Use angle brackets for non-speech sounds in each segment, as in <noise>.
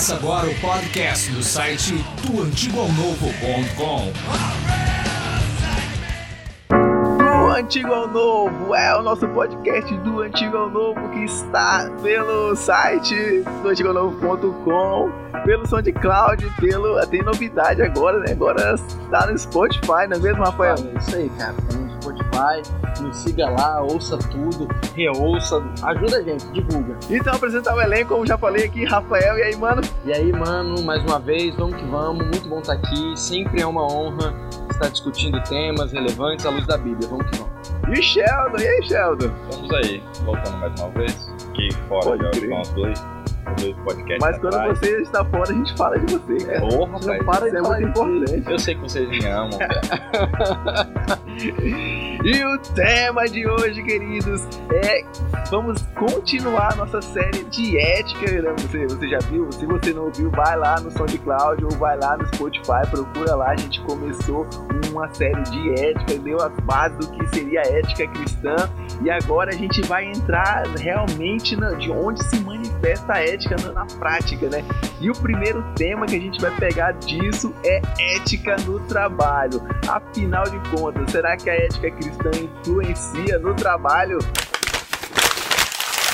Começa agora o podcast do site doantigoalnovo.com. Do Antigo ao Novo é o nosso podcast do Antigo ao Novo que está pelo site do antigoalnovo.com, pelo SoundCloud, pelo tem novidade agora, né? Agora está no Spotify, não é mesmo, Rafael? É isso aí, cara. No Spotify, nos siga lá, ouça tudo, reouça, ajuda a gente, divulga. Então apresentar o elenco, como já falei aqui, Rafael e aí, mano. E aí, mano, mais uma vez, vamos que vamos, muito bom estar aqui, sempre é uma honra estar discutindo temas relevantes à luz da Bíblia, vamos que vamos. E Sheldon, e aí, Sheldon? Estamos aí, voltando mais uma vez. Aqui fora Pode já são os dois, dois. Mas quando atrás. você está fora, a gente fala de você, cara. Ô, Não rapaz, para de é falar muito importante. eu sei que vocês me amam. <laughs> E o tema de hoje, queridos, é vamos continuar nossa série de ética. né? Você, você já viu? Se você não viu, vai lá no SoundCloud ou vai lá no Spotify, procura lá. A gente começou uma série de ética, deu as bases do que seria a ética cristã e agora a gente vai entrar realmente na- de onde se manifesta a ética na, na prática, né? E o primeiro tema que a gente vai pegar disso é ética no trabalho. Afinal de contas, será que a ética cristã influencia no trabalho?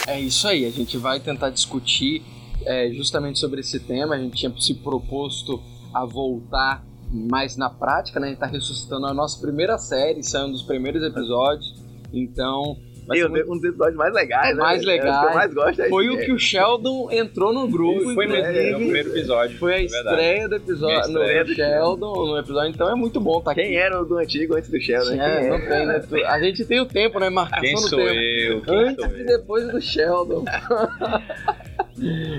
É isso aí, a gente vai tentar discutir é, justamente sobre esse tema. A gente tinha se proposto a voltar mais na prática, né? A gente tá ressuscitando a nossa primeira série, saiu um dos primeiros episódios. Então, vai ser Meu, um dos episódios mais legais, né? Mais É, o que legais. eu mais gosto é foi o que o Sheldon entrou no grupo. Foi mesmo, é o primeiro episódio. Foi a é estreia do episódio estreia no do Sheldon, no episódio, então é muito bom estar aqui. Quem era o do antigo antes do Sheldon? né? É, não tem, né? A gente tem o tempo, né? Marcação Quem do sou tempo. eu? Quem Antes sou e eu? depois do Sheldon. <laughs>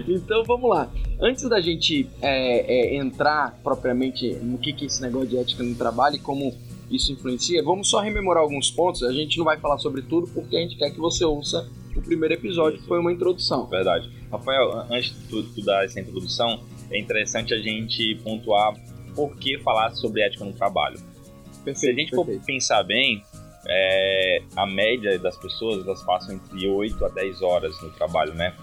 então vamos lá. Antes da gente é, é, entrar propriamente no que, que é esse negócio de ética no trabalho e como isso influencia, vamos só rememorar alguns pontos. A gente não vai falar sobre tudo porque a gente quer que você ouça o primeiro episódio, que foi uma introdução. Verdade. Rafael, an- antes de tu, tu dar essa introdução, é interessante a gente pontuar por que falar sobre ética no trabalho. Se a gente for perfeito. pensar bem, é, a média das pessoas elas passam entre 8 a 10 horas no trabalho, né?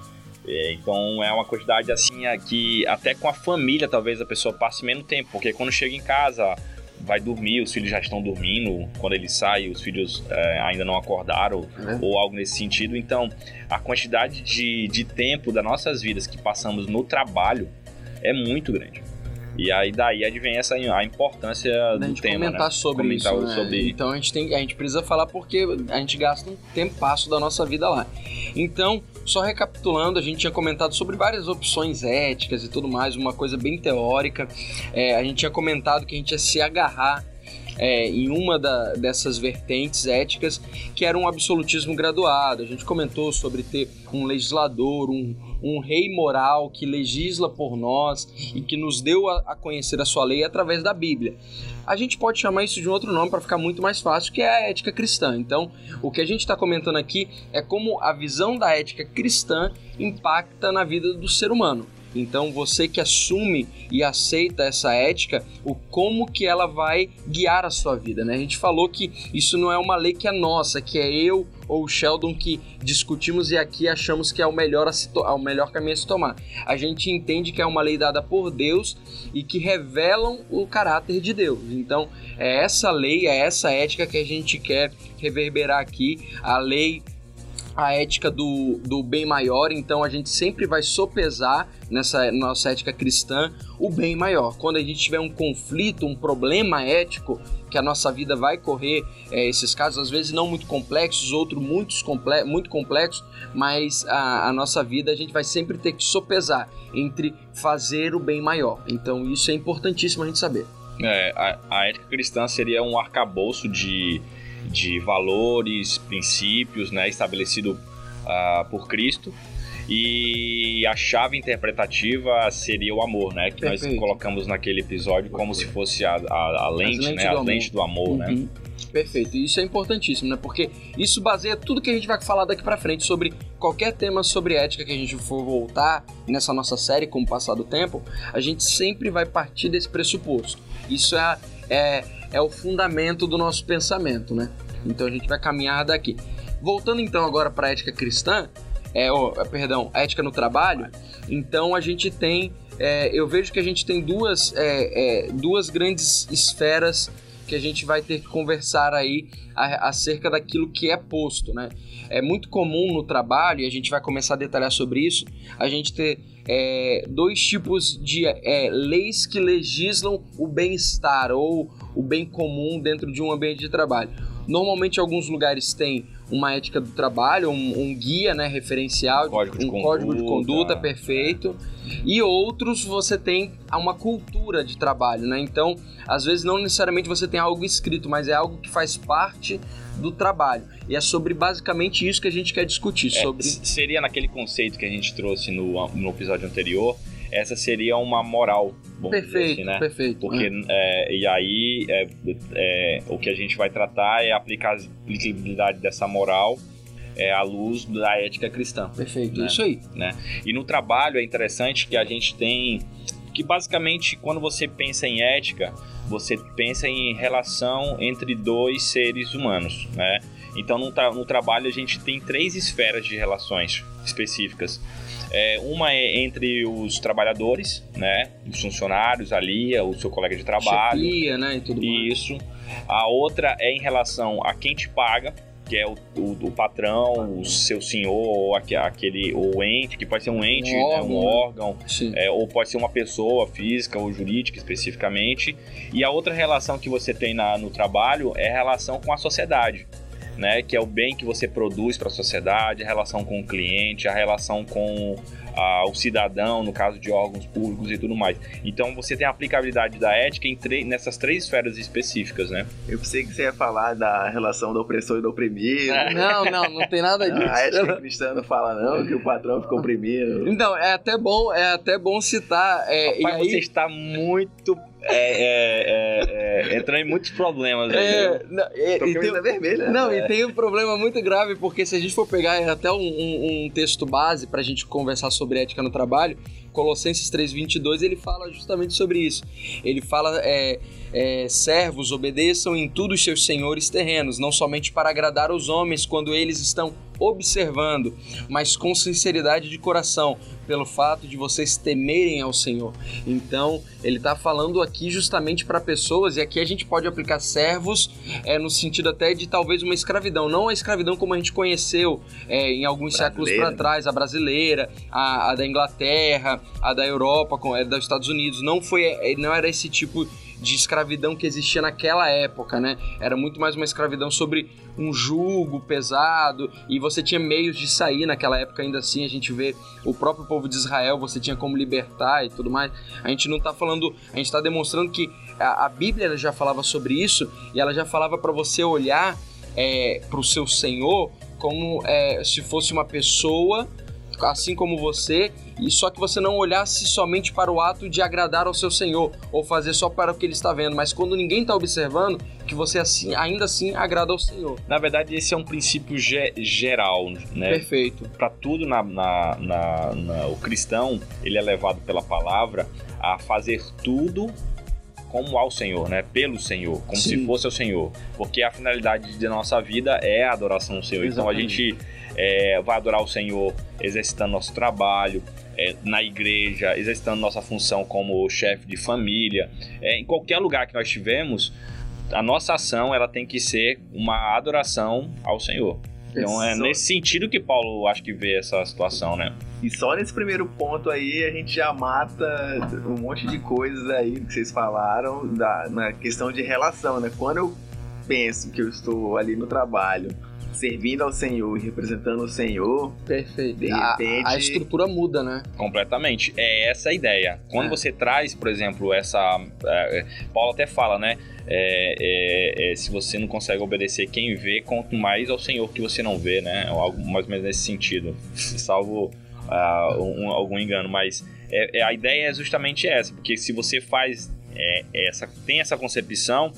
É, então é uma quantidade assim que até com a família talvez a pessoa passe menos tempo, porque quando chega em casa vai dormir, os filhos já estão dormindo, quando ele sai os filhos é, ainda não acordaram né? ou algo nesse sentido. Então a quantidade de, de tempo das nossas vidas que passamos no trabalho é muito grande. E aí daí advém essa a importância da do gente tema, comentar né? sobre Comentar isso. né? sobre- Então a gente, tem, a gente precisa falar porque a gente gasta um tempasso da nossa vida lá. Então, só recapitulando, a gente tinha comentado sobre várias opções éticas e tudo mais, uma coisa bem teórica. É, a gente tinha comentado que a gente ia se agarrar é, em uma da- dessas vertentes éticas, que era um absolutismo graduado. A gente comentou sobre ter um legislador, um, um rei moral que legisla por nós e que nos deu a, a conhecer a sua lei através da Bíblia. A gente pode chamar isso de um outro nome para ficar muito mais fácil, que é a ética cristã. Então, o que a gente está comentando aqui é como a visão da ética cristã impacta na vida do ser humano. Então, você que assume e aceita essa ética, o como que ela vai guiar a sua vida, né? A gente falou que isso não é uma lei que é nossa, que é eu ou o Sheldon que discutimos e aqui achamos que é o melhor, a o melhor caminho a se tomar. A gente entende que é uma lei dada por Deus e que revelam o caráter de Deus. Então, é essa lei, é essa ética que a gente quer reverberar aqui, a lei a ética do, do bem maior, então a gente sempre vai sopesar nessa nossa ética cristã o bem maior. Quando a gente tiver um conflito, um problema ético, que a nossa vida vai correr é, esses casos, às vezes não muito complexos, outros muitos comple muito complexos, mas a, a nossa vida a gente vai sempre ter que sopesar entre fazer o bem maior. Então isso é importantíssimo a gente saber. É, a, a ética cristã seria um arcabouço de, de valores, princípios, né, estabelecido ah, por Cristo. E a chave interpretativa seria o amor, né? Que Perfeito. nós colocamos naquele episódio como se fosse a, a, a lente, lentes né? do A amor. lente do amor, né? Uhum. Perfeito, e isso é importantíssimo, né? Porque isso baseia tudo que a gente vai falar daqui pra frente sobre qualquer tema sobre ética que a gente for voltar nessa nossa série com o passar do tempo, a gente sempre vai partir desse pressuposto. Isso é, é, é o fundamento do nosso pensamento, né? Então a gente vai caminhar daqui. Voltando então agora para a ética cristã, é, ó, perdão, a ética no trabalho, então a gente tem é, eu vejo que a gente tem duas, é, é, duas grandes esferas que a gente vai ter que conversar aí acerca daquilo que é posto, né? É muito comum no trabalho, e a gente vai começar a detalhar sobre isso, a gente ter é, dois tipos de é, leis que legislam o bem-estar ou o bem comum dentro de um ambiente de trabalho. Normalmente, alguns lugares têm uma ética do trabalho, um, um guia né, referencial, um código de, um conduta. código de conduta perfeito. E outros você tem uma cultura de trabalho, né? Então, às vezes não necessariamente você tem algo escrito, mas é algo que faz parte do trabalho. E é sobre basicamente isso que a gente quer discutir. É, sobre... Seria naquele conceito que a gente trouxe no, no episódio anterior, essa seria uma moral. Perfeito, assim, né? perfeito. Porque, é. É, e aí, é, é, o que a gente vai tratar é aplicar a aplicabilidade dessa moral é, à luz da ética cristã. Perfeito, né? isso aí. Né? E no trabalho é interessante que a gente tem que basicamente quando você pensa em ética, você pensa em relação entre dois seres humanos, né? Então no, tra no trabalho a gente tem três esferas de relações específicas. É, uma é entre os trabalhadores, né? Os funcionários ali, o seu colega de trabalho. Chefia, né? E tudo mais. Isso. A outra é em relação a quem te paga, que é o, o, o patrão, o seu senhor, ou aquele ou ente, que pode ser um ente, Um né, órgão, um né? órgão, Sim. é, ou pode ser uma pessoa física ou jurídica especificamente. E a outra relação que você tem na, no trabalho é a relação com a sociedade. Né, que é o bem que você produz para a sociedade, a relação com o cliente, a relação com ah, o cidadão, no caso de órgãos públicos e tudo mais. Então você tem a aplicabilidade da ética em nessas três esferas específicas, né? Eu pensei que você ia falar da relação do opressor e do oprimido. É. Não, não, não tem nada Não, a ética disso. cristã não fala não, que o patrão ficou oprimido. Então, é até bom, é até bom citar. É, Rapaz, e aí, você está muito é, é, é, é, entrando em muitos problemas aí. é, não, é, Tô e tem- vermelha. Não, né? e tem um problema muito grave, porque se a gente for pegar até um, um- um texto base pra gente conversar sobre ética no trabalho, Colossenses 3,22, ele fala justamente sobre isso. Ele fala, é, é, servos, obedeçam em tudo os seus senhores terrenos, não somente para agradar os homens quando eles estão observando, mas com sinceridade de coração, pelo fato de vocês temerem ao Senhor. Então, ele está falando aqui justamente para pessoas, e aqui a gente pode aplicar servos é, no sentido até de talvez uma escravidão, não a escravidão como a gente conheceu é, em alguns séculos Brasileira. para trás, a brasileira, a, a da Inglaterra, a da Europa, com- é, dos Estados Unidos, não foi, é, não era esse tipo de escravidão que existia naquela época, né? Era muito mais uma escravidão sobre um jugo pesado e você tinha meios de sair naquela época ainda assim a gente vê o próprio povo de Israel você tinha como libertar e tudo mais a gente não tá falando a gente tá demonstrando que a, a Bíblia já falava sobre isso e ela já falava para você olhar é, para o seu Senhor como é, se fosse uma pessoa assim como você, e só que você não olhasse somente para o ato de agradar ao seu Senhor, ou fazer só para o que ele está vendo, mas quando ninguém está observando, que você assim, ainda assim agrada ao Senhor. Na verdade, esse é um princípio ge- geral, né? Perfeito. Para tudo na, na- na- na- o cristão, ele é levado pela palavra a fazer tudo como ao Senhor, né? Pelo Senhor, como Sim. se fosse ao Senhor. Porque a finalidade da nossa vida é a adoração ao Senhor. Então a Exatamente. gente é, vai adorar o Senhor exercitando nosso trabalho, é, na igreja, exercitando nossa função como chefe de família. É, em qualquer lugar que nós estivermos, a nossa ação ela tem que ser uma adoração ao Senhor. Então é nesse sentido que Paulo acho que vê essa situação, né? E só nesse primeiro ponto aí a gente já mata um monte de coisas aí que vocês falaram da, na questão de relação, né? Quando eu penso que eu estou ali no trabalho, servindo ao Senhor e representando o Senhor, Perfeito. De A- repente- a, estrutura muda, né? Completamente. É essa a ideia. Quando É. você traz, por exemplo, essa. é, Paulo até fala, né? é, é, é, se você não consegue obedecer quem vê, quanto mais ao Senhor que você não vê, né? Algo mais ou menos nesse sentido. <laughs> Salvo ah, um- algum engano. Mas é, é, a ideia é justamente essa, porque se você faz é, essa, tem essa concepção,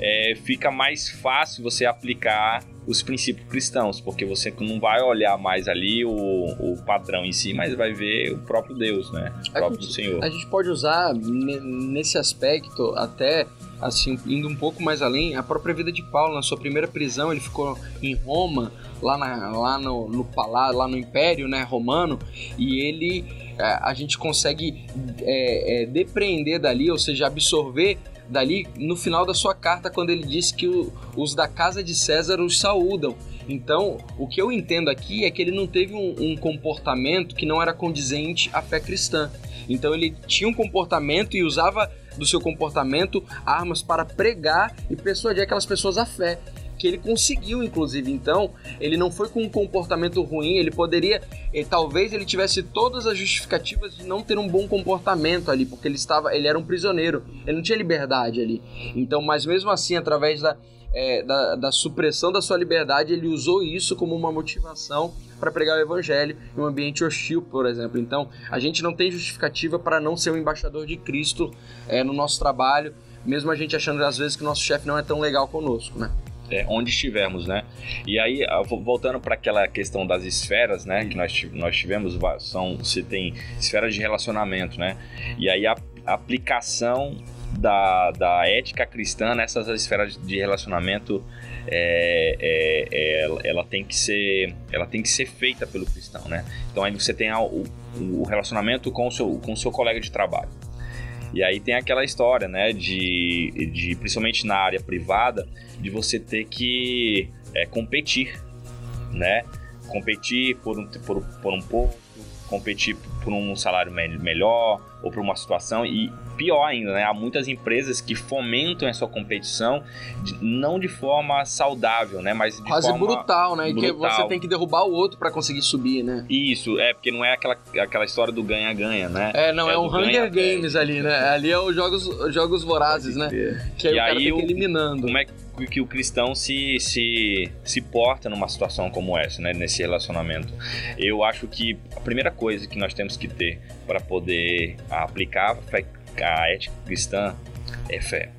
é, fica mais fácil você aplicar os princípios cristãos, porque você não vai olhar mais ali o, o padrão em si, mas vai ver o próprio Deus, né? O próprio gente, Senhor. A gente pode usar nesse aspecto até assim indo um pouco mais além a própria vida de Paulo na sua primeira prisão ele ficou em Roma lá, na, lá no, no palácio lá no Império né romano e ele é, a gente consegue é, é, depreender dali ou seja absorver dali no final da sua carta quando ele diz que o, os da casa de César os saúdam. Então, o que eu entendo aqui é que ele não teve um, um comportamento que não era condizente à fé cristã. Então, ele tinha um comportamento e usava do seu comportamento armas para pregar e persuadir aquelas pessoas à fé que ele conseguiu, inclusive. Então, ele não foi com um comportamento ruim, ele poderia, e talvez ele tivesse todas as justificativas de não ter um bom comportamento ali, porque ele estava, ele era um prisioneiro, ele não tinha liberdade ali. Então, mas mesmo assim, através da, é, da, da, supressão da sua liberdade, ele usou isso como uma motivação para pregar o evangelho em um ambiente hostil, por exemplo. Então, a gente não tem justificativa para não ser um embaixador de Cristo é, no nosso trabalho, mesmo a gente achando às vezes que o nosso chefe não é tão legal conosco, né? É, onde estivermos, né? E aí, voltando para aquela questão das esferas, né? Que nós, nós tivemos, são, você tem esferas de relacionamento, né? E aí a, a aplicação da, da ética cristã nessas esferas de relacionamento é, é, é, ela tem que ser ela tem que ser feita pelo cristão né então aí você tem o, o relacionamento com o seu com o seu colega de trabalho e aí tem aquela história, né, de, de principalmente na área privada, de você ter que é, competir, né? Competir por um, por, por um posto, competir por um salário melhor ou por uma situação e pior ainda, né? Há muitas empresas que fomentam essa competição de, não de forma saudável, né? Mas de quase forma brutal, né? Brutal. Que você tem que derrubar o outro para conseguir subir, né? Isso, é porque não é aquela, aquela história do ganha-ganha, né? É, não é, é um Hunger Games ali, né? Ali é os jogos, jogos vorazes, né? Que aí e o cara aí tem que eliminando. Como é que o cristão se, se, se porta numa situação como essa, né, nesse relacionamento. Eu acho que a primeira coisa que nós temos que ter para poder aplicar a ética cristã é fé.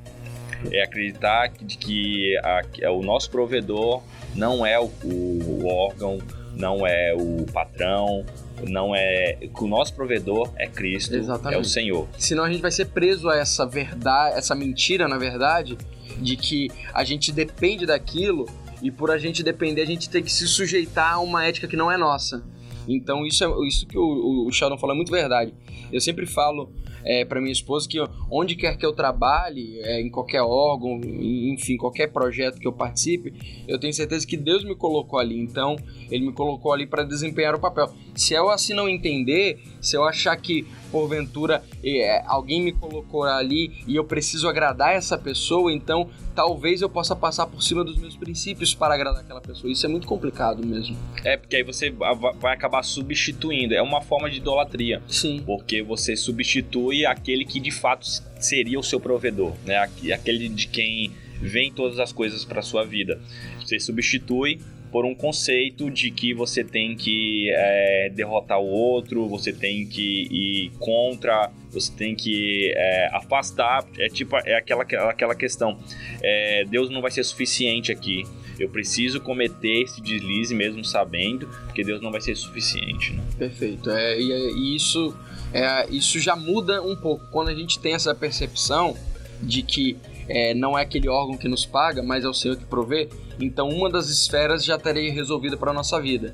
É acreditar de que a, o nosso provedor não é o, o órgão, não é o patrão, não é que o nosso provedor é Cristo, Exatamente. é o Senhor. Senão a gente vai ser preso a essa verdade, essa mentira, na verdade, de que a gente depende daquilo e por a gente depender a gente tem que se sujeitar a uma ética que não é nossa. Então isso é isso que o, o Sheldon falou é muito verdade. Eu sempre falo é, para minha esposa que onde quer que eu trabalhe, é, em qualquer órgão, enfim, qualquer projeto que eu participe, eu tenho certeza que Deus me colocou ali. Então, Ele me colocou ali para desempenhar o papel. Se eu assim não entender, se eu achar que porventura é, alguém me colocou ali e eu preciso agradar essa pessoa, então talvez eu possa passar por cima dos meus princípios para agradar aquela pessoa. Isso é muito complicado mesmo. É, porque aí você vai acabar substituindo. É uma forma de idolatria. Sim. Porque você substitui aquele que de fato seria o seu provedor, né? Aquele de quem vem todas as coisas para sua vida. Você substitui por um conceito de que você tem que é, derrotar o outro, você tem que ir contra, você tem que é, afastar. É tipo é aquela, aquela questão: é, Deus não vai ser suficiente aqui. Eu preciso cometer esse deslize mesmo sabendo, porque Deus não vai ser suficiente. Né? Perfeito. É, e, e isso, é, isso já muda um pouco quando a gente tem essa percepção de que é, não é aquele órgão que nos paga, mas é o Senhor que provê, então uma das esferas já estaria resolvida para a nossa vida.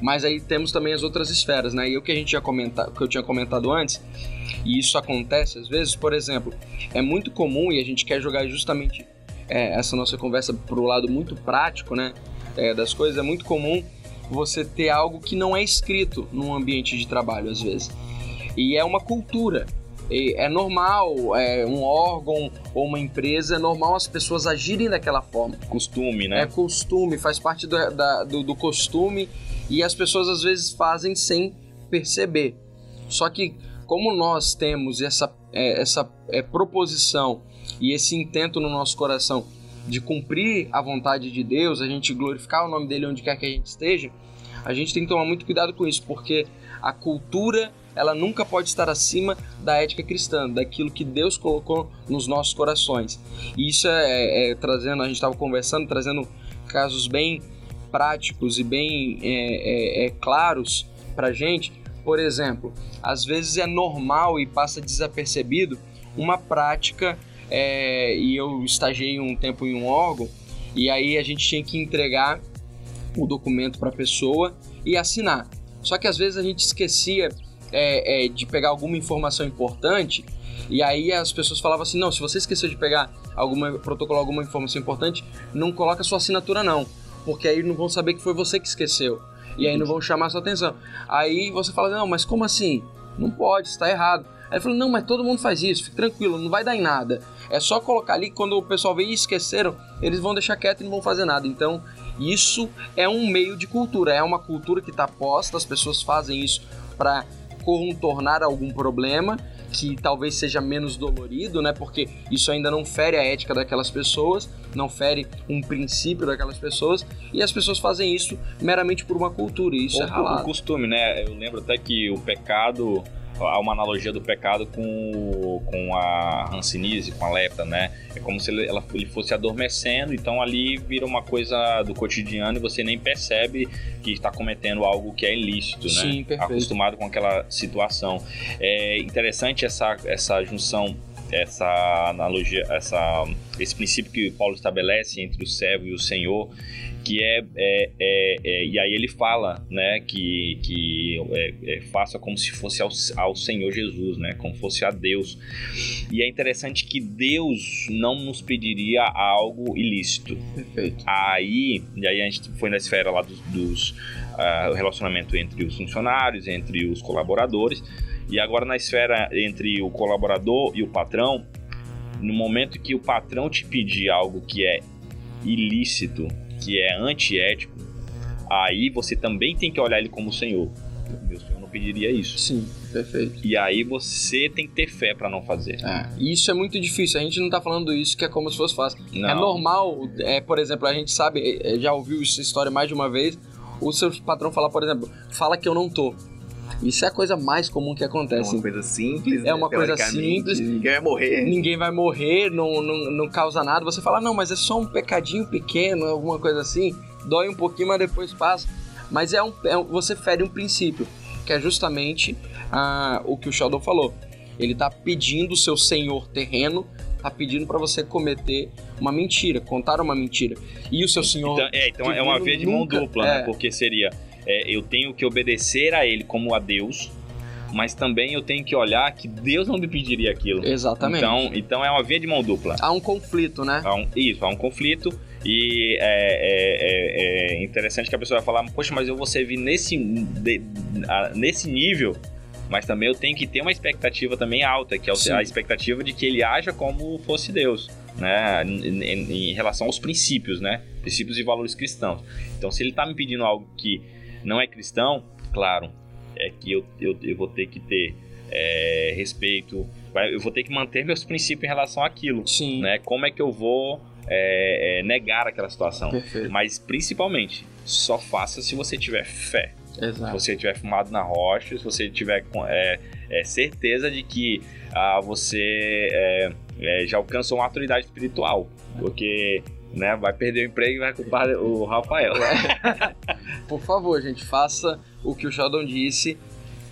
Mas aí temos também as outras esferas, né? E o que a gente tinha comentado, que eu tinha comentado antes, e isso acontece às vezes, por exemplo, é muito comum e a gente quer jogar justamente é, essa nossa conversa para o lado muito prático, né? É, das coisas, é muito comum você ter algo que não é escrito num ambiente de trabalho às vezes. E é uma cultura é normal, é um órgão ou uma empresa, é normal as pessoas agirem daquela forma. Costume, né? É costume, faz parte do, da, do, do costume e as pessoas às vezes fazem sem perceber. Só que como nós temos essa, é, essa é, proposição e esse intento no nosso coração de cumprir a vontade de Deus, a gente glorificar o nome dele onde quer que a gente esteja, a gente tem que tomar muito cuidado com isso, porque a cultura ela nunca pode estar acima da ética cristã, daquilo que Deus colocou nos nossos corações. E isso é, é, é trazendo, a gente estava conversando, trazendo casos bem práticos e bem é, é, é, claros para gente. Por exemplo, às vezes é normal e passa desapercebido uma prática, é, e eu estagiei um tempo em um órgão, e aí a gente tinha que entregar o documento para a pessoa e assinar. Só que às vezes a gente esquecia é, é, de pegar alguma informação importante e aí as pessoas falavam assim, não, se você esqueceu de pegar alguma protocolo alguma informação importante, não coloca sua assinatura não, porque aí não vão saber que foi você que esqueceu e aí não vão chamar sua atenção. Aí você fala, não, mas como assim? Não pode, está errado. Aí ele falou, não, mas todo mundo faz isso, fique tranquilo, não vai dar em nada. É só colocar ali, quando o pessoal vê e esqueceram, eles vão deixar quieto e não vão fazer nada. Então, isso é um meio de cultura, é uma cultura que está posta, as pessoas fazem isso para contornar algum problema que talvez seja menos dolorido, né? Porque isso ainda não fere a ética daquelas pessoas, não fere um princípio daquelas pessoas, e as pessoas fazem isso meramente por uma cultura, e isso Ou é ralado. por costume, né? Eu lembro até que o pecado há uma analogia do pecado com, com a hanseníase, com a lepra, né? É como se ele, ela, ele fosse adormecendo, então ali vira uma coisa do cotidiano e você nem percebe que está cometendo algo que é ilícito, Sim, né? perfeito. Acostumado com aquela situação. É interessante essa, essa junção essa analogia, essa, esse princípio que Paulo estabelece entre o servo e o Senhor, que é, é, é, é e aí ele fala, né, que, que é, é, faça como se fosse ao, ao Senhor Jesus, né, como fosse a Deus. E é interessante que Deus não nos pediria algo ilícito. Perfeito. Aí, e aí a gente foi na esfera lá dos, dos uh, relacionamento entre os funcionários, entre os colaboradores, e agora na esfera entre o colaborador e o patrão, no momento que o patrão te pedir algo que é ilícito, que é antiético, aí você também tem que olhar ele como Senhor. Meu Senhor não pediria isso. Sim, perfeito. E aí você tem que ter fé para não fazer. É, isso é muito difícil. A gente não tá falando isso que é como se fosse fácil. Não. É normal, é, por exemplo, a gente sabe, é, já ouviu essa história mais de uma vez. O seu patrão falar, por exemplo, fala que eu não tô. Isso é a coisa mais comum que É acontece. uma coisa simples, É né? uma coisa Teoricamente, simples. Ninguém vai morrer. Ninguém vai morrer, não, não, não causa nada. Você fala, não, mas é só um pecadinho pequeno, alguma coisa assim. Dói um pouquinho, mas depois passa. Mas é um, é um- você fere um princípio, que é justamente ah, o que o Sheldon falou. Ele tá pedindo o seu senhor terreno, tá pedindo para você cometer uma mentira, contar uma mentira. E o seu senhor. Então, é, então é uma via de mão nunca- dupla, é. né? Porque seria, é, eu tenho que obedecer a ele como a Deus, mas também eu tenho que olhar que Deus não me pediria aquilo. Exatamente. Então, então é uma via de mão dupla. Há um conflito, né? Há um- isso, há um conflito e é, é- é- é interessante que a pessoa vai falar, poxa, mas eu vou servir nesse, de- a- nesse nível, mas também eu tenho que ter uma expectativa também alta, que é Sim. a expectativa de que ele haja como fosse Deus, né, em, em- em relação aos princípios, né, princípios e valores cristãos. Então, se ele está me pedindo algo que não é cristão, claro, é que eu, eu, eu vou ter que ter é, respeito, eu vou ter que manter meus princípios em relação àquilo Sim. né? Como é que eu vou é, é, negar aquela situação? Perfeito. Mas principalmente, só faça se você tiver fé. Se Exato. você tiver fumado na rocha, se você tiver é, é, certeza de que ah, você é, já alcançou uma autoridade espiritual. Porque né, vai perder o emprego e vai culpar o Rafael. <laughs> Por favor, gente, faça o que o Sheldon disse.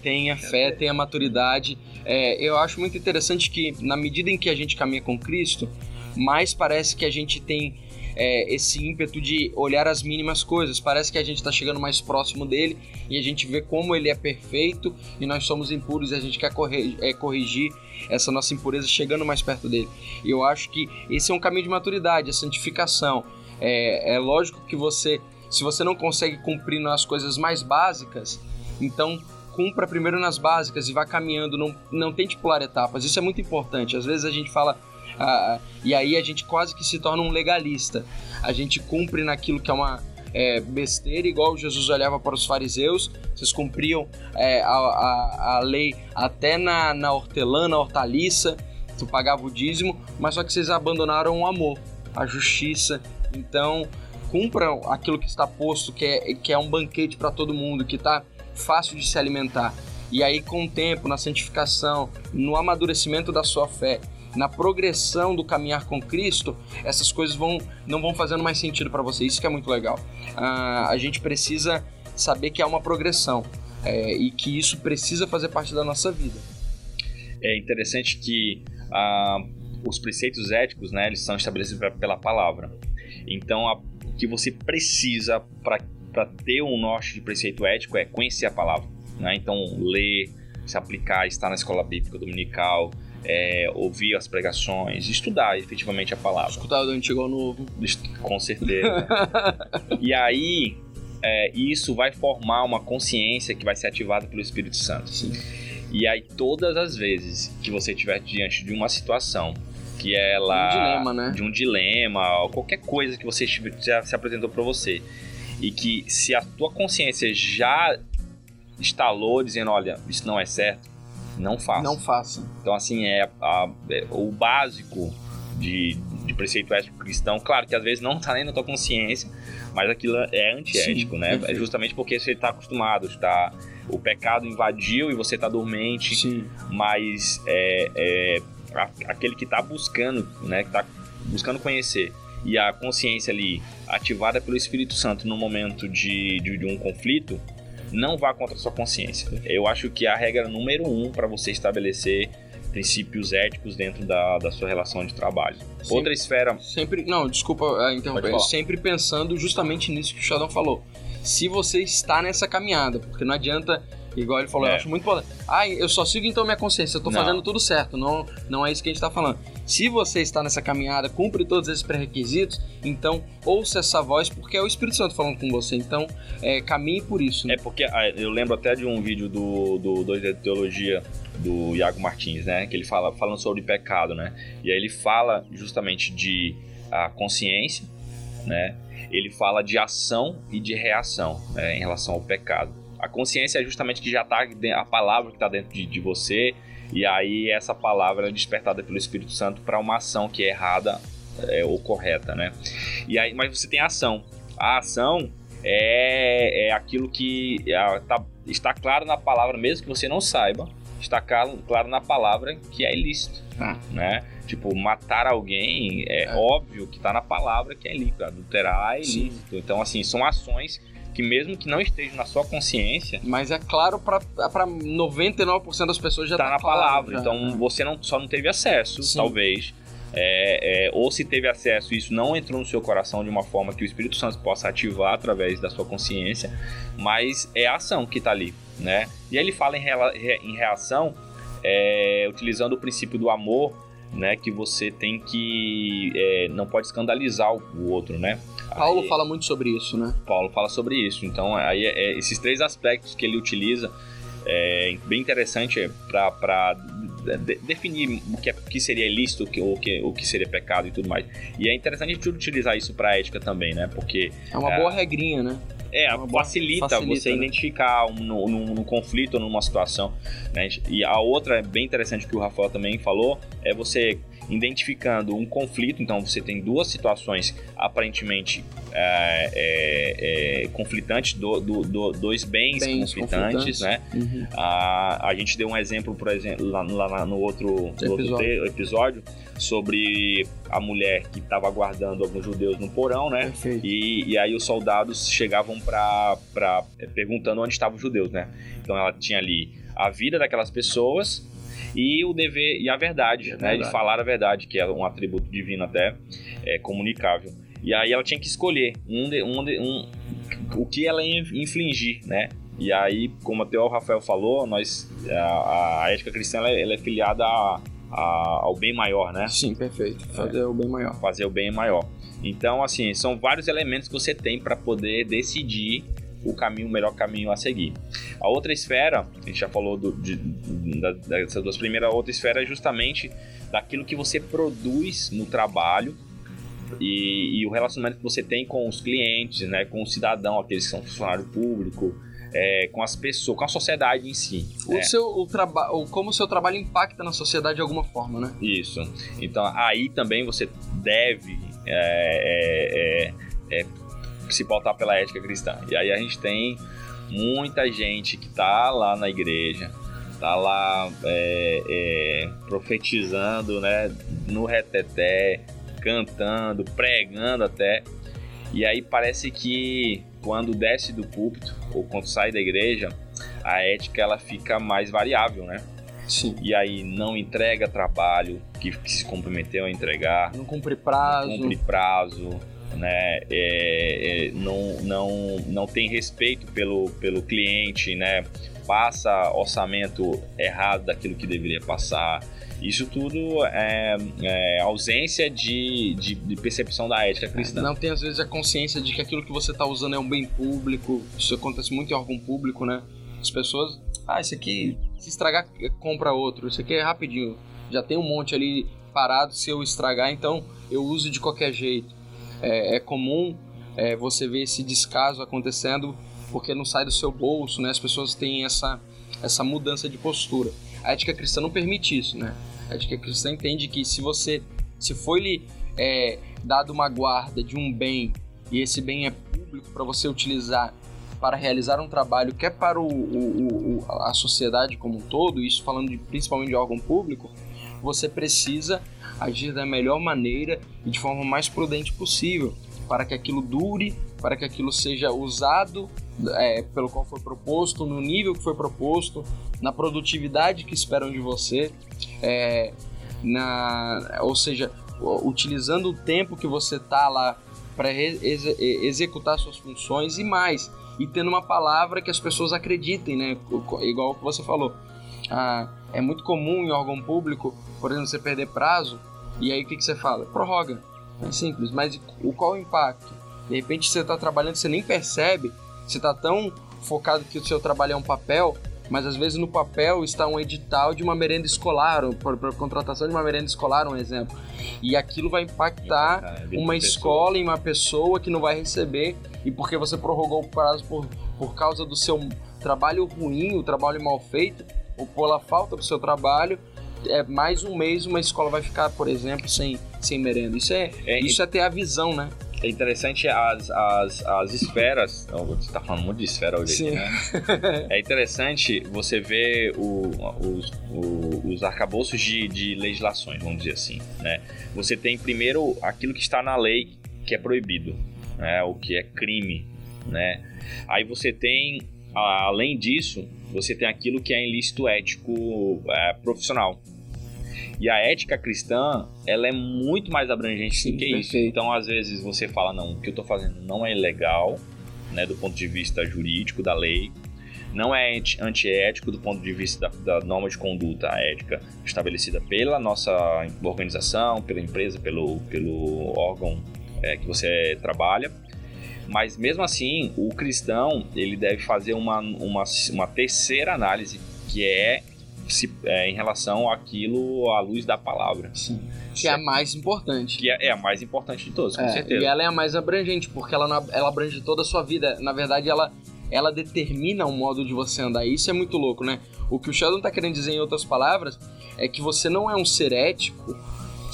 Tenha fé, tenha maturidade. É, eu acho muito interessante que, na medida em que a gente caminha com Cristo, mais parece que a gente tem é, esse ímpeto de olhar as mínimas coisas. Parece que a gente está chegando mais próximo dele e a gente vê como ele é perfeito e nós somos impuros e a gente quer corre- é, corrigir essa nossa impureza chegando mais perto dele. E eu acho que esse é um caminho de maturidade, a santificação. É, é lógico que você, se você não consegue cumprir nas coisas mais básicas, então cumpra primeiro nas básicas e vá caminhando, não, não tente pular etapas. Isso é muito importante. Às vezes a gente fala, ah, e aí a gente quase que se torna um legalista. A gente cumpre naquilo que é uma é, besteira, igual Jesus olhava para os fariseus, vocês cumpriam é, a, a, a lei até na, na hortelã, na hortaliça, tu pagava o dízimo, mas só que vocês abandonaram o amor, a justiça. Então, cumpram aquilo que está posto, que é, que é um banquete para todo mundo, que está fácil de se alimentar. E aí, com o tempo, na santificação, no amadurecimento da sua fé na progressão do caminhar com Cristo, essas coisas vão, não vão fazendo mais sentido para você. Isso que é muito legal. Uh, a gente precisa saber que há uma progressão é, e que isso precisa fazer parte da nossa vida. É interessante que uh, os preceitos éticos, né, eles são estabelecidos pela palavra. Então, a, o que você precisa para ter um norte de preceito ético é conhecer a palavra. Né? Então, ler, se aplicar, estar na escola bíblica dominical, é, ouvir as pregações, estudar efetivamente a palavra. Escutar do antigo ao novo. Com certeza. <laughs> e aí, é, isso vai formar uma consciência que vai ser ativada pelo Espírito Santo. Sim. E aí, todas as vezes que você estiver diante de uma situação que ela. Um dilema, né? De um dilema, ou qualquer coisa que você já se apresentou para você. E que se a tua consciência já instalou dizendo, olha, isso não é certo, não faça. Não faça. Então, assim, é, a, é o básico de, de preceito ético cristão. Claro que às vezes não está nem na tua consciência, mas aquilo é antiético, Sim, né? Perfeito. É justamente porque você está acostumado, está o pecado invadiu e você está dormente, Sim. mas é, é aquele que está buscando, né? Que está buscando conhecer e a consciência ali ativada pelo Espírito Santo no momento de, de, de um conflito, não vá contra a sua consciência. Eu acho que a regra número um para você estabelecer princípios éticos dentro da, da sua relação de trabalho. Sempre, Outra esfera. Sempre. Não, desculpa interromper. Sempre pensando justamente nisso que o Xadão falou. Se você está nessa caminhada, porque não adianta Igual ele falou, é. eu acho muito importante. Ah, eu só sigo então minha consciência, eu tô não. fazendo tudo certo. Não, não é isso que a gente tá falando. Se você está nessa caminhada, cumpre todos esses pré-requisitos, então ouça essa voz, porque é o Espírito Santo falando com você. Então, é, caminhe por isso. Né? É porque ah, eu lembro até de um vídeo do, do 2 de Teologia do Iago Martins, né? Que ele fala falando sobre pecado, né? E aí ele fala justamente de a consciência, né? Ele fala de ação e de reação né, em relação ao pecado. A consciência é justamente que já está a palavra que está dentro de, de, você, e aí essa palavra é despertada pelo Espírito Santo para uma ação que é errada é, ou correta, né? E aí, mas você tem a ação. A ação é, é aquilo que é, tá, está claro na palavra, mesmo que você não saiba, está claro, claro na palavra que é ilícito, ah. né? Tipo, matar alguém é, é. óbvio que está na palavra que é ilícito, adulterar é ilícito. Sim. Então, assim, são ações que mesmo que não esteja na sua consciência. Mas é claro para 99% das pessoas já está tá na claro, palavra. Já. Então você não, só não teve acesso, Sim. talvez. É, é, ou se teve acesso isso não entrou no seu coração de uma forma que o Espírito Santo possa ativar através da sua consciência, mas é a ação que está ali, né? E aí ele fala em, rea, em reação, é, utilizando o princípio do amor, né? Que você tem que é, não pode escandalizar o outro, né? Paulo aí, fala muito sobre isso, né? Paulo fala sobre isso. Então, aí é, é, esses três aspectos que ele utiliza é bem interessante para de, definir o que, é, que seria ilícito, o que, o, que, o que seria pecado e tudo mais. E é interessante a gente utilizar isso para ética também, né? Porque é uma boa regrinha, né? É, facilita, facilita, você né? identificar um, no, conflito ou numa situação. Né? E a outra é bem interessante que o Rafael também falou, é você identificando um conflito. Então você tem duas situações aparentemente é, é, é, conflitantes, do, do, do, dois bens, bens conflitantes, conflitantes, né? Uhum. A, a gente deu um exemplo, por exemplo, lá, lá no outro, no outro episódio sobre a mulher que estava aguardando alguns judeus no porão, né? E, e, aí os soldados chegavam para perguntando onde estavam os judeus, né? Então ela tinha ali a vida daquelas pessoas e o dever e a verdade, é né? De falar a verdade, que é um atributo divino até, é comunicável. E aí ela tinha que escolher um, de, um, de, um o que ela ia infligir, né? E aí, como até o Rafael falou, nós a, a ética cristã ela, é, ela é filiada a, a, ao bem maior, né? Sim, perfeito. Fazer é. o bem maior. Fazer o bem maior. Então, assim, são vários elementos que você tem para poder decidir o caminho, o melhor caminho a seguir. A outra esfera, a gente já falou do, de, da, dessas duas primeiras, a outra esfera é justamente daquilo que você produz no trabalho e, e, o relacionamento que você tem com os clientes, né, com o cidadão, aqueles que são funcionário público, é, com as pessoas, com a sociedade em si. O né? seu, o como o seu trabalho impacta na sociedade de alguma forma, né? Isso. Então aí também você deve é, é, é, é se pautar pela ética cristã. E aí a gente tem muita gente que tá lá na igreja, tá lá é, é, profetizando, né, no reteté, cantando, pregando até. E aí parece que quando desce do púlpito ou quando sai da igreja, a ética ela fica mais variável, né? Sim. E aí não entrega trabalho que, que se comprometeu a entregar, Não cumpre prazo. não cumpre prazo, né? É, é, não, não, não tem respeito pelo, pelo cliente, né? Passa orçamento errado daquilo que deveria passar. Isso tudo é, é ausência de, de, de percepção da ética cristã. Não tem às vezes a consciência de que aquilo que você está usando é um bem público. Isso acontece muito em órgão público, né? As pessoas, ah, esse aqui, se estragar, compra outro. Isso aqui é rapidinho. Já tem um monte ali parado. Se eu estragar, então eu uso de qualquer jeito. É, é comum é, você ver esse descaso acontecendo porque não sai do seu bolso, né? As pessoas têm essa, essa mudança de postura. A ética cristã não permite isso, né? A ética cristã entende que se você, se foi lhe é, dado uma guarda de um bem e esse bem é público para você utilizar para realizar um trabalho que é para o, o, o, a sociedade como um todo, isso falando de, principalmente de órgão público, você precisa agir da melhor maneira e de forma mais prudente possível para que aquilo dure, para que aquilo seja usado é, pelo qual foi proposto, no nível que foi proposto, na produtividade que esperam de você, é, na, ou seja, utilizando o tempo que você está lá para ex executar suas funções e mais, e tendo uma palavra que as pessoas acreditem, né? Igual que você falou. Ah, é muito comum em órgão público, por exemplo, você perder prazo, e aí o que, que você fala? Prorroga. É simples, mas o qual o impacto? De repente você está trabalhando, você nem percebe, você está tão focado que o seu trabalho é um papel, mas às vezes no papel está um edital de uma merenda escolar, para contratação de uma merenda escolar, um exemplo. E aquilo vai impactar uma escola e uma pessoa que não vai receber, e porque você prorrogou o prazo por, por causa do seu trabalho ruim, o trabalho mal feito, ou pela falta do seu trabalho, é mais um mês uma escola vai ficar, por exemplo, sem, sem merenda. Isso é, é isso é ter a visão, né? É interessante as, as, as esferas. Você está falando muito de esfera hoje Sim. aqui, né? <laughs> É interessante você ver o, os, o, os arcabouços de, de legislações, vamos dizer assim. Né? Você tem primeiro aquilo que está na lei que é proibido, né? o que é crime. Né? Aí você tem, além disso, você tem aquilo que é ilícito ético é, profissional. E a ética cristã, ela é muito mais abrangente Sim, do que isso. perfeito. Então, às vezes, você fala, não, o que eu estou fazendo não é ilegal, né, do ponto de vista jurídico, da lei, não é anti- antiético do ponto de vista da, da norma de conduta ética estabelecida pela nossa organização, pela empresa, pelo, pelo órgão é, que você trabalha. Mas mesmo assim, o cristão ele deve fazer uma, uma, uma terceira análise, que é, se, é em relação àquilo à luz da palavra. Sim. Que é a mais importante. Que é, é a mais importante de todas, com É, certeza. E ela é a mais abrangente, porque ela, não- ela abrange toda a sua vida. Na verdade, ela, ela determina o modo de você andar. Isso é muito louco, né? O que o Sheldon tá querendo dizer, em outras palavras, é que você não é um ser ético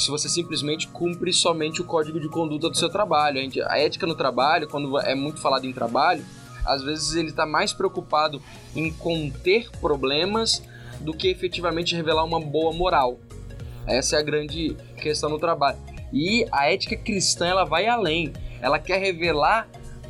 se você simplesmente cumpre somente o código de conduta do seu trabalho. A, ética no trabalho, quando é muito falado em trabalho, às vezes ele está mais preocupado em conter problemas do que efetivamente revelar uma boa moral. Essa é a grande questão no trabalho. E a ética cristã ela vai além. Ela quer revelar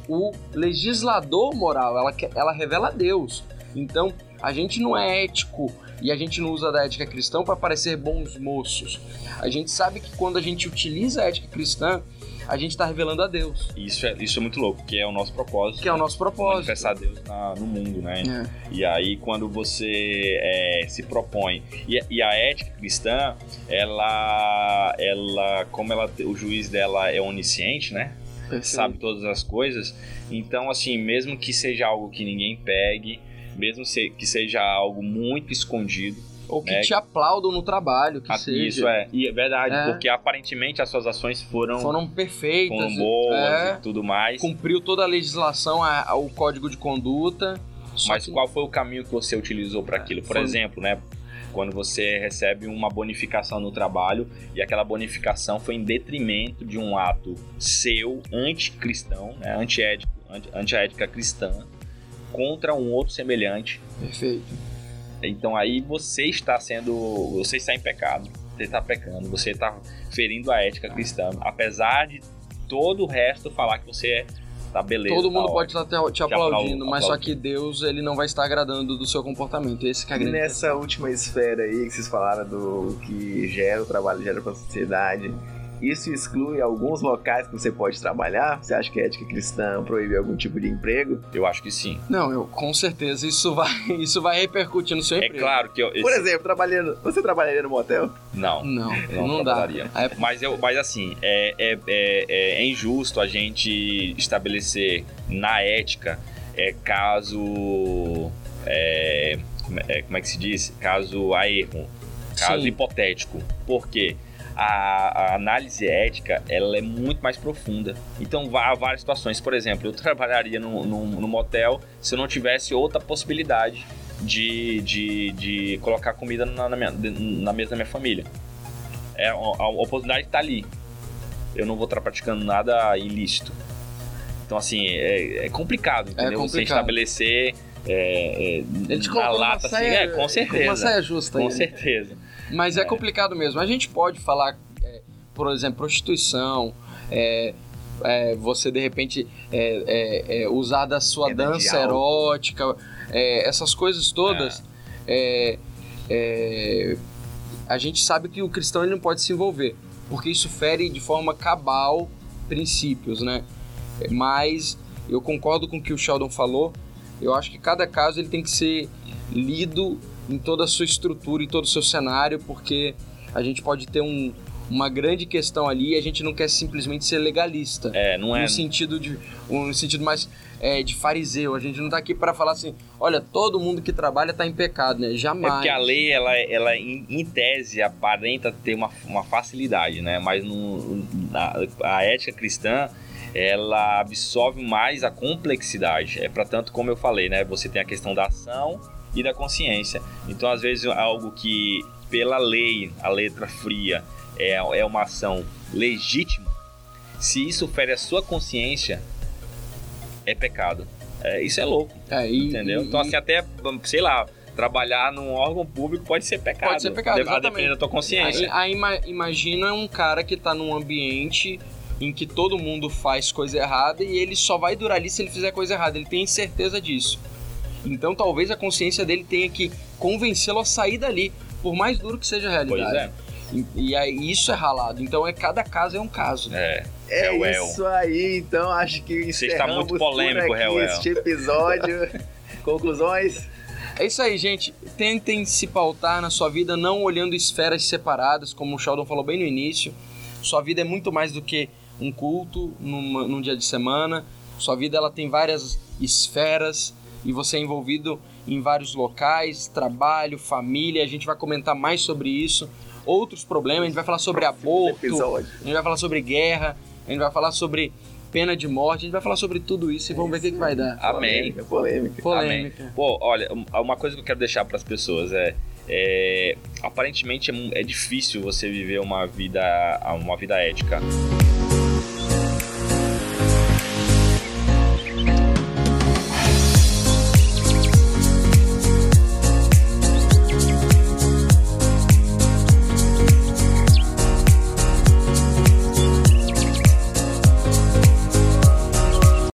o legislador moral. Ela, quer, ela revela Deus. Então a gente não é ético e a gente não usa da ética cristã para parecer bons moços. A gente sabe que quando a gente utiliza a ética cristã, a gente está revelando a Deus, Isso, é, isso é muito louco, que é o nosso propósito. que é o nosso propósito. Manifestar Deus na- no mundo, né? É. E aí, quando você é, se propõe. E, e a ética cristã, ela. ela como ela, o juiz dela é onisciente, né? Sabe todas as coisas. Então, assim, mesmo que seja algo que ninguém pegue, mesmo que seja algo muito escondido, Ou que É. te aplaudam no trabalho, que a- seja. isso é. E é verdade, É. porque aparentemente as suas ações foram, Foram perfeitas. foram boas é, e tudo mais. cumpriu toda a legislação, a- a- o código de conduta. Mas que- qual foi o caminho que você utilizou para aquilo? Por foi- exemplo, né? Quando você recebe uma bonificação no trabalho e aquela bonificação foi em detrimento de um ato seu anticristão, né? antiético, anti, antiética cristã, contra um outro semelhante. Perfeito. Então aí você está sendo. Você está em pecado. Você está pecando. Você está ferindo a ética cristã. Apesar de todo o resto falar que você é tá beleza. Todo mundo tá pode estar te, te Te aplaudindo, aplaudindo, mas só que Deus ele não vai estar agradando do seu comportamento. Esse que é a E grande nessa última esfera aí que vocês falaram do que gera o trabalho, gera pra sociedade, isso exclui alguns locais que você pode trabalhar? Você acha que a ética cristã proíbe algum tipo de emprego? Eu acho que sim. Não, eu com certeza isso vai <laughs> isso vai repercutir no seu É emprego. claro que eu. Por exemplo, trabalhando, você trabalharia no motel? Não. Não, Não, não, dá. trabalharia. É, Mas, eu, mas assim, é, é, é, é injusto a gente estabelecer na ética é, caso. É, como, é, como é que se diz? Caso a erro. Caso Sim. hipotético. Por quê? A, a análise ética ela é muito mais profunda. Então há várias situações. Por exemplo, eu <laughs> trabalharia num, num, num motel se eu não tivesse outra possibilidade de, de, de colocar comida na, na, minha, na mesa da minha família. É, a, a oportunidade está ali. Eu não vou estar praticando nada ilícito. Então, assim, é, é complicado, entendeu? Você complicado. estabelecer é, é, ele te na lata, assim, saia, é, com certeza. Uma saia justa. Com aí. certeza. Mas é. É. complicado mesmo. A gente pode falar, é, por exemplo, prostituição, é, é, você de repente é, é, é, usar da sua dança erótica, é, essas coisas todas. é, a gente sabe que o cristão ele não pode se envolver, porque isso fere de forma cabal princípios, né? Mas eu concordo com o que o Sheldon falou. Eu acho que cada caso ele tem que ser lido em toda a sua estrutura e todo o seu cenário, porque a gente pode ter um, uma grande questão ali e a gente não quer simplesmente ser legalista. É, não é. No sentido de um sentido mais é, de fariseu. A gente não tá aqui para falar assim, olha, todo mundo que trabalha tá em pecado, né? É Jamais. porque a lei, ela, ela em, tese, aparenta ter uma, uma facilidade, né? Mas no, a, a ética cristã, ela absorve mais a complexidade. É para tanto, como eu falei, né? Você tem a questão da ação e da consciência. Então, às vezes, algo que, pela lei, a letra fria, é, é uma ação legítima, se isso fere a sua consciência, é pecado. É, isso é louco. É, e- Entendeu? e- Então, assim, até, sei lá, trabalhar num órgão público pode ser pecado. Pode ser pecado, de- A exatamente. depender da tua consciência. Aí, aí ima- imagina um cara que tá num ambiente em que todo mundo faz coisa errada e ele só vai durar ali se ele fizer coisa errada. Ele tem certeza disso. Então talvez a consciência dele tenha que convencê-lo a sair dali, por mais duro que seja a Pois realidade. é. E, e aí isso é ralado. Então é cada caso é um caso. É. É Réuel. isso aí, então acho que Você está muito polêmico, aqui Réuel. este episódio. <laughs> Conclusões? É isso aí, gente. Tentem se pautar na sua vida não olhando esferas separadas, como o Sheldon falou bem no início. Sua vida é muito mais do que um culto numa- num dia de semana. Sua vida ela tem várias esferas e você é envolvido em vários locais, trabalho, família. A gente vai comentar mais sobre isso. Outros problemas, a gente vai falar sobre aborto, Episódio. a gente vai falar sobre guerra, a gente vai falar sobre pena de morte, a gente vai falar sobre tudo isso e vamos ver o que, que vai dar. Amém. Polêmica, polêmica. Polêmica. Pô, olha, uma coisa que eu quero deixar para as pessoas é, é, aparentemente é, é difícil você viver uma vida uma vida ética.